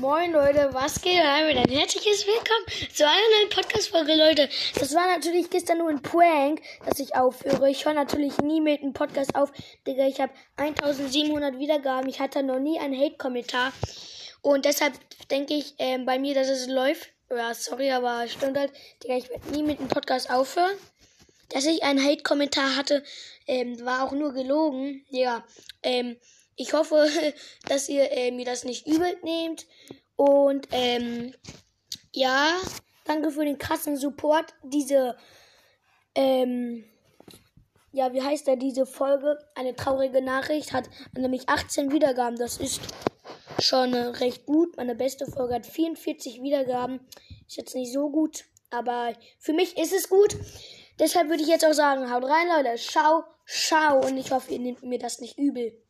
Moin Leute, was geht? Damit ein herzliches Willkommen zu einer neuen Podcast-Folge, Leute. Das war natürlich gestern nur ein Prank, dass ich aufhöre. Ich höre natürlich nie mit einem Podcast auf. Digga, ich habe 1700 Wiedergaben. Ich hatte noch nie einen Hate-Kommentar. Und deshalb denke ich ähm, bei mir, dass es läuft. Ja, sorry, aber stimmt halt. Digga, ich werde nie mit einem Podcast aufhören. Dass ich einen Hate-Kommentar hatte, ähm, war auch nur gelogen. Ja, ähm, ich hoffe, dass ihr äh, mir das nicht übel nehmt. Und ähm, ja, danke für den krassen Support. Diese, ähm, ja, wie heißt der, diese Folge? Eine traurige Nachricht hat nämlich 18 Wiedergaben. Das ist schon äh, recht gut. Meine beste Folge hat 44 Wiedergaben. Ist jetzt nicht so gut, aber für mich ist es gut. Deshalb würde ich jetzt auch sagen, haut rein, Leute. Ciao, ciao. Und ich hoffe, ihr nehmt mir das nicht übel.